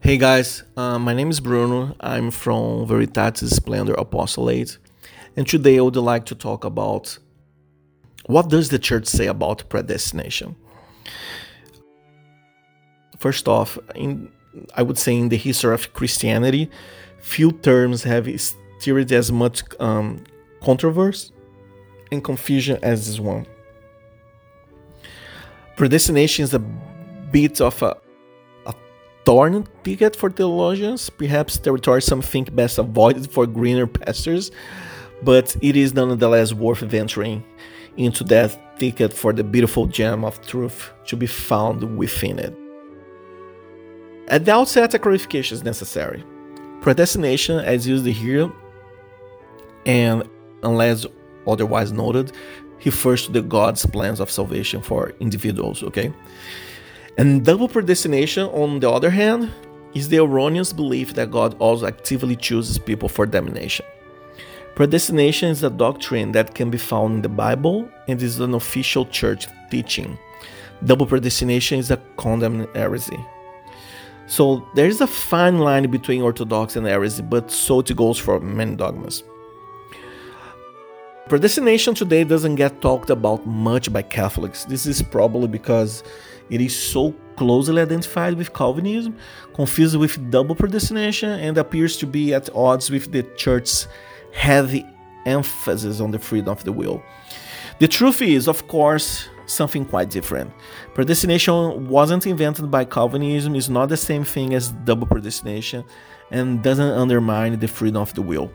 Hey guys, uh, my name is Bruno. I'm from Veritatis Splendor Apostolate, and today I would like to talk about what does the church say about predestination. First off, in, I would say in the history of Christianity, few terms have stirred as much um, controversy and confusion as this one. Predestination is a bit of a thorn ticket for theologians, perhaps territory some think best avoided for greener pastures, but it is nonetheless worth venturing into that ticket for the beautiful gem of truth to be found within it. At the outset, a clarification is necessary. Predestination, as used here, and unless otherwise noted, refers to the God's plans of salvation for individuals, okay? And double predestination, on the other hand, is the erroneous belief that God also actively chooses people for damnation. Predestination is a doctrine that can be found in the Bible and is an official church teaching. Double predestination is a condemned heresy. So there is a fine line between orthodox and heresy, but so it goes for many dogmas. Predestination today doesn't get talked about much by Catholics. This is probably because it is so closely identified with Calvinism, confused with double predestination, and appears to be at odds with the Church's heavy emphasis on the freedom of the will. The truth is, of course, something quite different. Predestination wasn't invented by Calvinism, is not the same thing as double predestination, and doesn't undermine the freedom of the will.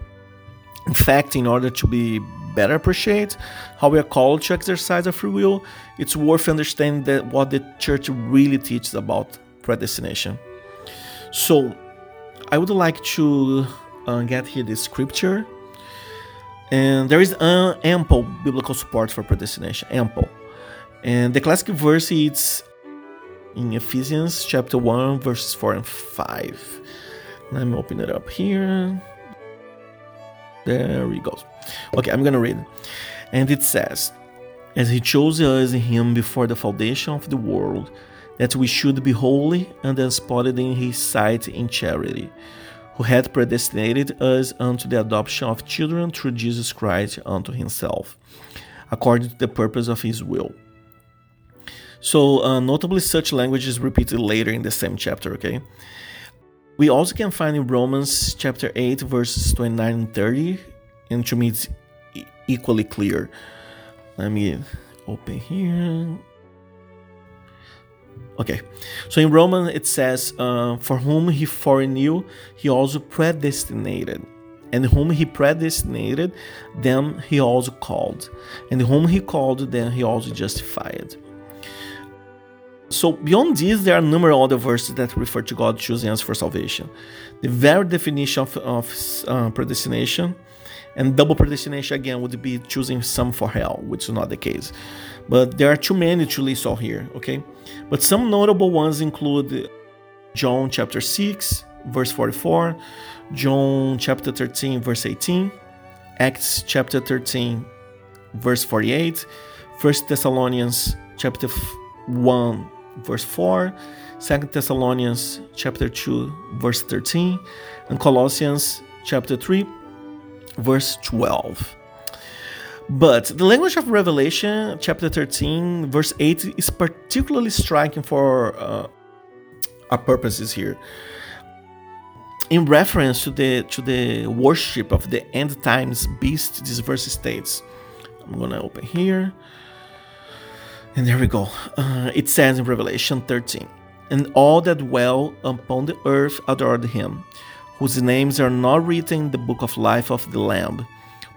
In fact, in order to be better appreciate how we are called to exercise our free will, it's worth understanding that what the church really teaches about predestination. So, I would like to uh, get here the scripture, and there is uh, ample biblical support for predestination. Ample, and the classic verse is in Ephesians chapter one, verses four and five. Let me open it up here. There we go. Okay, I'm gonna read. And it says, As he chose us in him before the foundation of the world, that we should be holy and unspotted in his sight in charity, who had predestinated us unto the adoption of children through Jesus Christ unto himself, according to the purpose of his will. So, uh, notably, such language is repeated later in the same chapter, okay? We also can find in Romans chapter 8, verses 29 and 30, and to me it's equally clear. Let me open here. Okay, so in Romans it says, uh, For whom he foreknew, he also predestinated. And whom he predestinated, them he also called. And whom he called, them he also justified. So, beyond this, there are numerous other verses that refer to God choosing us for salvation. The very definition of, of uh, predestination and double predestination again would be choosing some for hell, which is not the case. But there are too many to list all here, okay? But some notable ones include John chapter 6, verse 44, John chapter 13, verse 18, Acts chapter 13, verse 48, 1 Thessalonians chapter 1, verse 4, 2 Thessalonians chapter 2 verse 13 and Colossians chapter 3 verse 12. But the language of Revelation chapter 13 verse 8 is particularly striking for uh, our purposes here. In reference to the to the worship of the end times beast, this verse states, I'm gonna open here. And there we go. Uh, it says in Revelation 13 And all that dwell upon the earth adored him, whose names are not written in the book of life of the Lamb,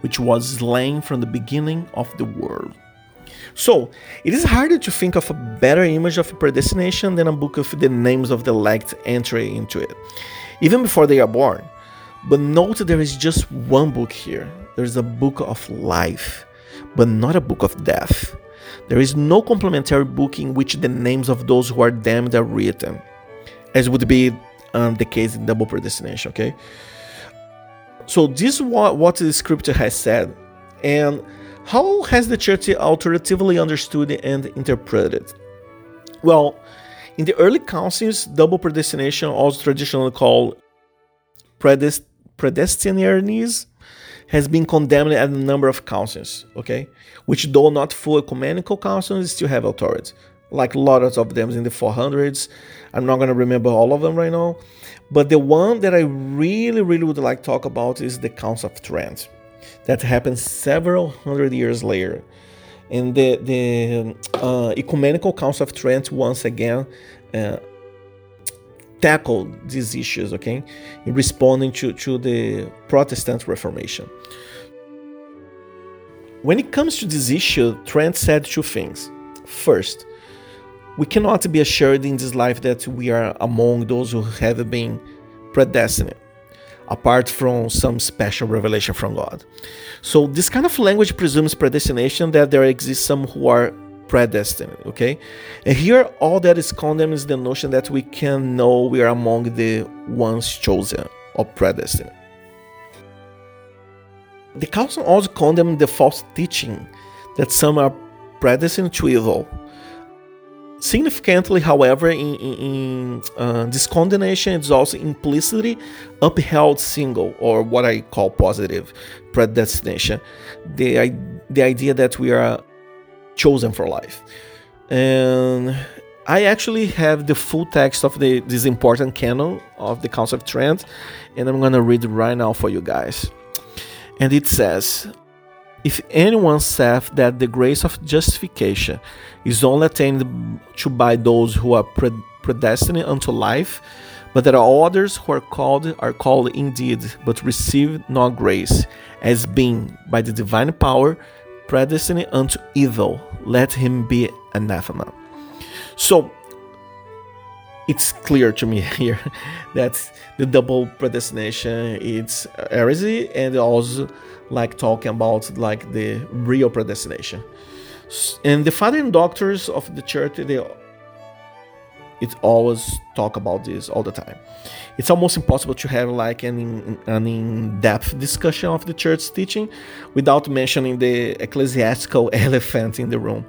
which was slain from the beginning of the world. So, it is harder to think of a better image of predestination than a book of the names of the elect entry into it, even before they are born. But note there is just one book here. There's a book of life, but not a book of death. There is no complementary book in which the names of those who are damned are written, as would be um, the case in double predestination. Okay, so this is what, what the scripture has said, and how has the church alternatively understood and interpreted? Well, In the early councils, double predestination, also traditionally called predest- predestinarianism, has been condemned at a number of councils, okay? Which, though not full ecumenical councils, still have authority. Like lots of them in the 400s. I'm not going to remember all of them right now. But the one that I really, really would like to talk about is the Council of Trent. That happened several hundred years later. And the, the uh, Ecumenical Council of Trent once again uh, tackled these issues, okay, in responding to, to the Protestant Reformation. When it comes to this issue, Trent said two things. First, we cannot be assured in this life that we are among those who have been predestined, apart from some special revelation from God. So, this kind of language presumes predestination that there exists some who are predestined, okay? And here, all that is condemned is the notion that we can know we are among the ones chosen or predestined. The council also condemned the false teaching that some are predestined to evil Significantly, however, in, in, uh, this condemnation is also implicitly upheld single, or what I call positive predestination, the, the idea that we are chosen for life. And I actually have the full text of the, this important canon of the Council of Trent, and I'm gonna read it right now for you guys. And it says, if anyone saith that the grace of justification is only attained to by those who are predestined unto life, but there are others who are called are called indeed, but receive not grace, as being by the divine power predestined unto evil, let him be anathema. So it's clear to me here that the double predestination it's heresy and also like talking about like the real predestination. And the founding doctors of the church they it always talk about this all the time. It's almost impossible to have like an, an in-depth discussion of the church teaching without mentioning the ecclesiastical elephant in the room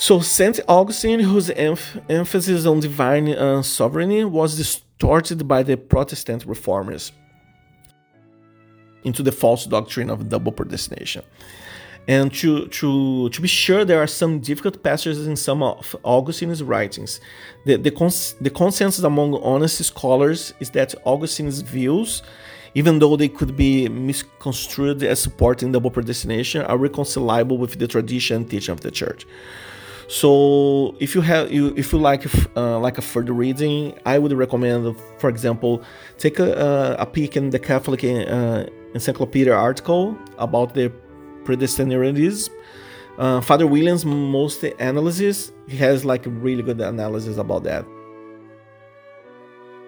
so saint augustine whose emph- emphasis on divine uh, sovereignty was distorted by the protestant reformers into the false doctrine of double predestination. And to, to, to be sure, there are some difficult passages in some of Augustine's writings. The, the, cons- the consensus among honest scholars is that Augustine's views, even though they could be misconstrued as supporting double predestination, are reconcilable with the tradition and teaching of the church. So if you have you if you like uh, like a further reading, I would recommend, for example, take a, a peek in the Catholic uh, Encyclopedia article about the predestinarianism. Uh, Father William Most's analysis he has like really good analysis about that.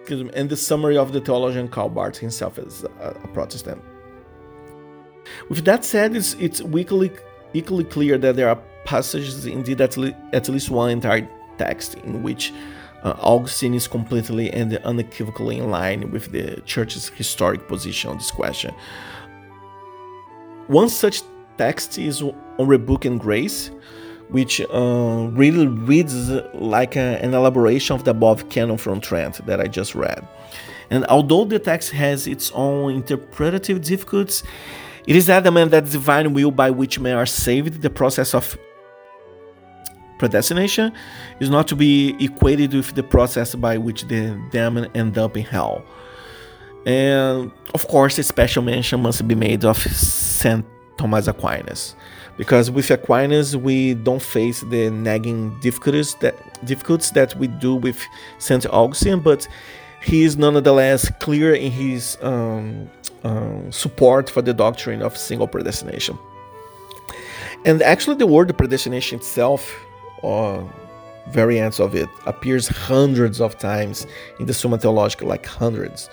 And the summary of the theologian Karl Barth himself is a, a Protestant. With that said, it's it's equally equally clear that there are passages, indeed at, le- at least one entire text, in which uh, Augustine is completely and unequivocally in line with the church's historic position on this question. One such text is on Rebuke and Grace, which uh, really reads like a, an elaboration of the above canon from Trent that I just read. And although the text has its own interpretative difficulties, it is adamant that the divine will by which men are saved, the process of predestination is not to be equated with the process by which the demon end up in hell. And of course, a special mention must be made of Saint Thomas Aquinas, because with Aquinas we don't face the nagging difficulties that difficulties that we do with Saint Augustine, but he is nonetheless clear in his um, um, support for the doctrine of single predestination. And actually, the word predestination itself or variants of it appears hundreds of times in the Summa Theologica, like hundreds.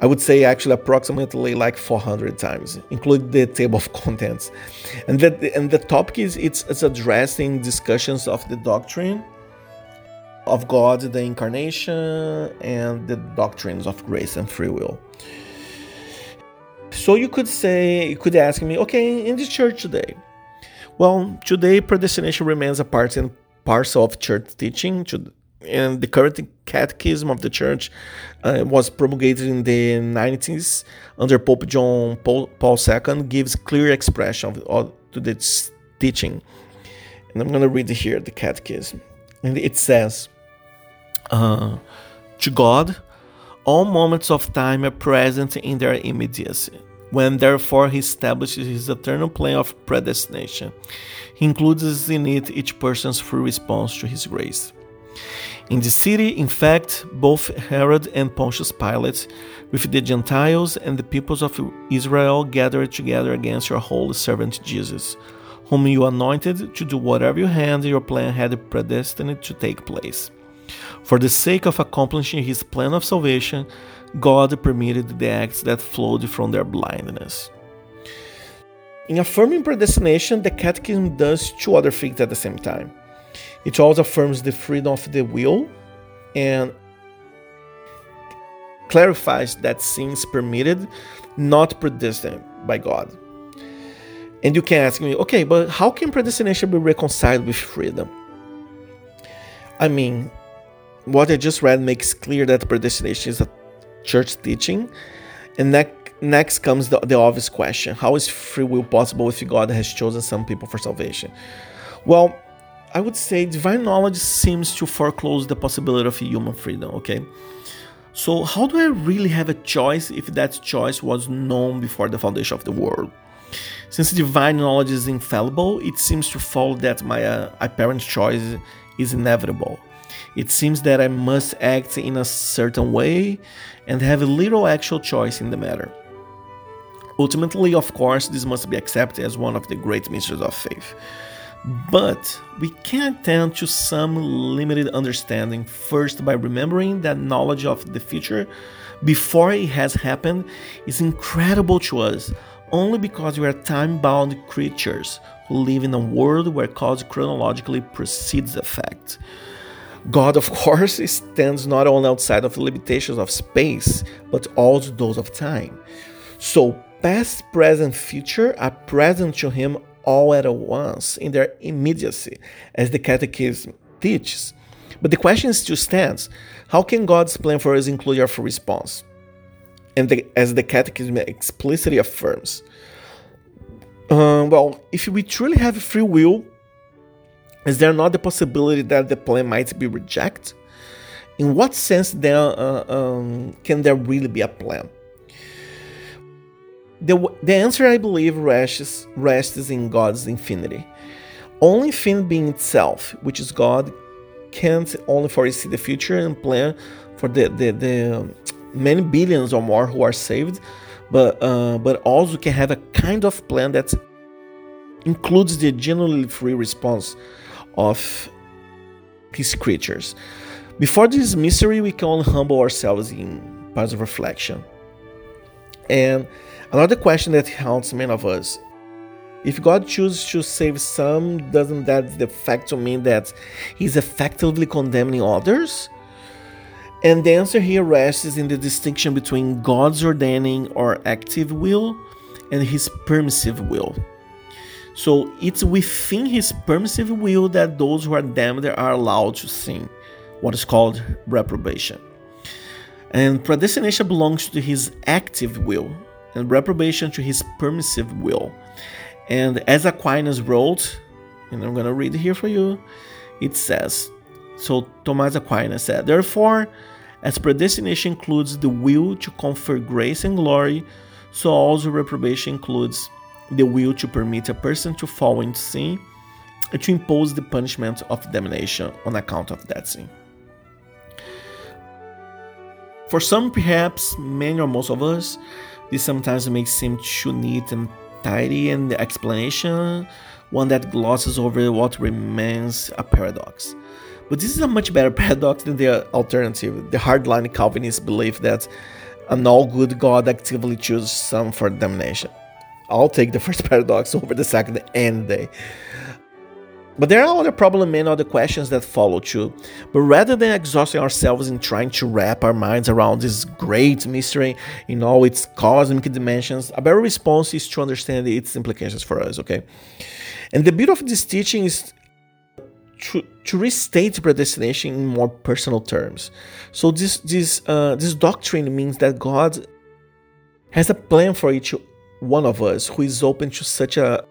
I would say actually approximately like 400 times, including the table of contents. And the, and the topic is it's, it's addressing discussions of the doctrine of God, the incarnation, and the doctrines of grace and free will. So you could say, you could ask me, okay, in the church today, well, today predestination remains a part and parcel of church teaching. and the current catechism of the church uh, was promulgated in the 90s under Pope John Paul, Paul II gives clear expression of, of, to this teaching. And I'm going to read here the catechism. And it says, uh, To God, all moments of time are present in their immediacy. When therefore he establishes his eternal plan of predestination, he includes in it each person's free response to his grace. In the city, in fact, both Herod and Pontius Pilate, with the Gentiles and the peoples of Israel, gathered together against your holy servant Jesus, whom you anointed to do whatever your hand your plan had predestined to take place. For the sake of accomplishing his plan of salvation, God permitted the acts that flowed from their blindness. In affirming predestination, the Catechism does two other things at the same time. It also affirms the freedom of the will and clarifies that sins permitted, not predestined by God. And you can ask me, okay, but how can predestination be reconciled with freedom? I mean, what I just read makes clear that predestination is a church teaching. And ne- next comes the, the obvious question How is free will possible if God has chosen some people for salvation? Well, I would say divine knowledge seems to foreclose the possibility of human freedom, okay? So, how do I really have a choice if that choice was known before the foundation of the world? Since divine knowledge is infallible, it seems to follow that my uh, apparent choice is inevitable. It seems that I must act in a certain way and have a little actual choice in the matter. Ultimately, of course, this must be accepted as one of the great mysteries of faith. But we can attend to some limited understanding first by remembering that knowledge of the future before it has happened is incredible to us only because we are time bound creatures who live in a world where cause chronologically precedes effect. God, of course, stands not only outside of the limitations of space, but also those of time. So, past, present, future are present to Him all at once in their immediacy, as the Catechism teaches. But the question still stands how can God's plan for us include our response? And the, as the Catechism explicitly affirms, uh, well, if we truly have free will, is there not the possibility that the plan might be rejected? In what sense then uh, um, can there really be a plan? The, the answer, I believe, rests, rests in God's infinity. Only thing being itself, which is God, can't only foresee the future and plan for the, the, the many billions or more who are saved, but uh, but also can have a kind of plan that includes the genuinely free response of his creatures. Before this mystery, we can humble ourselves in positive reflection. And another question that haunts many of us if God chooses to save some, doesn't that de facto mean that He's effectively condemning others? And the answer here rests in the distinction between God's ordaining or active will and His permissive will. So it's within his permissive will that those who are damned are allowed to sin, what is called reprobation. And predestination belongs to his active will, and reprobation to his permissive will. And as Aquinas wrote, and I'm going to read it here for you, it says, so Thomas Aquinas said, Therefore, as predestination includes the will to confer grace and glory, so also reprobation includes the will to permit a person to fall into sin and to impose the punishment of damnation on account of that sin. For some, perhaps many or most of us, this sometimes may seem too neat and tidy in the explanation, one that glosses over what remains a paradox. But this is a much better paradox than the alternative, the hardline Calvinist belief that an all good God actively chooses some for damnation. I'll take the first paradox over the second any day. But there are other problem and other questions that follow too. But rather than exhausting ourselves in trying to wrap our minds around this great mystery in all its cosmic dimensions, a better response is to understand its implications for us, okay? And the beauty of this teaching is to, to restate predestination in more personal terms. So this this uh, this doctrine means that God has a plan for each one of us who is open to such a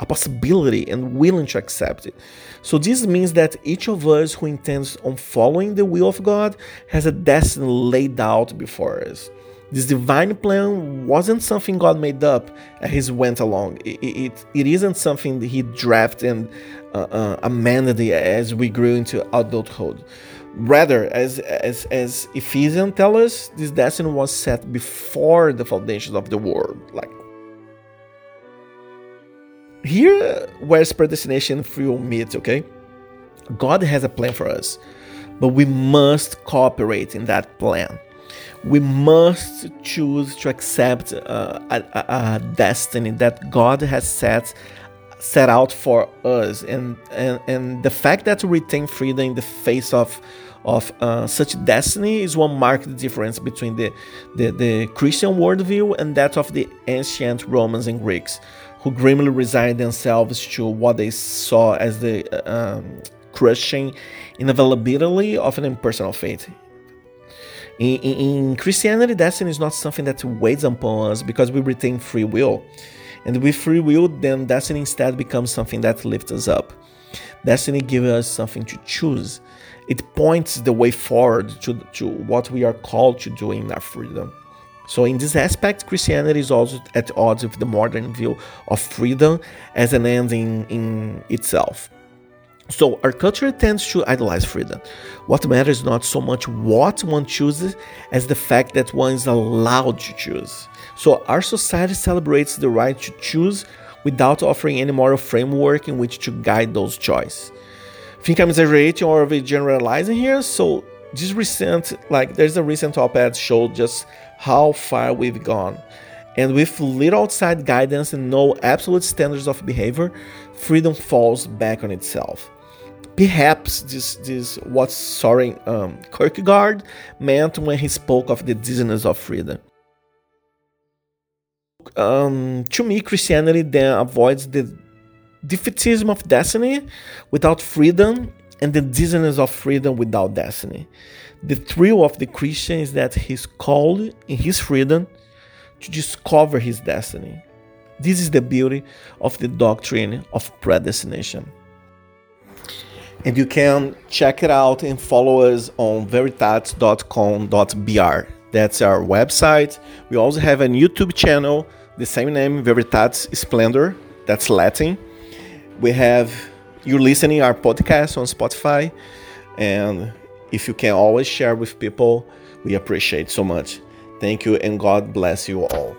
a possibility and willing to accept it. So this means that each of us who intends on following the will of God has a destiny laid out before us. This divine plan wasn't something God made up as He went along. It, it, it isn't something that He drafted and uh, uh, amended as we grew into adulthood. Rather, as, as, as Ephesians tell us, this destiny was set before the foundations of the world. Like here, where's predestination free meets, okay? God has a plan for us, but we must cooperate in that plan we must choose to accept uh, a, a, destiny that God has set set out for us, and and and the fact that we retain freedom in the face of of uh, such destiny is one marked difference between the, the the Christian worldview and that of the ancient Romans and Greeks, who grimly resigned themselves to what they saw as the uh, um, crushing inavailability of an impersonal fate. In, in, in, Christianity, destiny is not something that waits upon us because we retain free will. And with free will, then destiny instead becomes something that lifts us up. Destiny gives us something to choose. It points the way forward to, to what we are called to do in our freedom. So, in this aspect, Christianity is also at odds with the modern view of freedom as an end in, in itself. So, our culture tends to idolize freedom. What matters is not so much what one chooses as the fact that one is allowed to choose. So, our society celebrates the right to choose without offering any moral framework in which to guide those choices. Think I'm exaggerating or generalizing here? So, this recent, like, there's a recent op ed showed just how far we've gone. And with little outside guidance and no absolute standards of behavior, freedom falls back on itself. Perhaps this this what Soren um, Kierkegaard meant when he spoke of the dizziness of freedom. Um, to me, Christianity then avoids the defeatism of destiny without freedom and the dizziness of freedom without destiny. The thrill of the Christian is that he's called in his freedom to discover his destiny. This is the beauty of the doctrine of predestination and you can check it out and follow us on veritatis.com.br. That's our website. We also have a YouTube channel, the same name, Veritatis Splendor. That's Latin. We have you listening our podcast on Spotify, and if you can always share with people, we appreciate so much. Thank you, and God bless you all.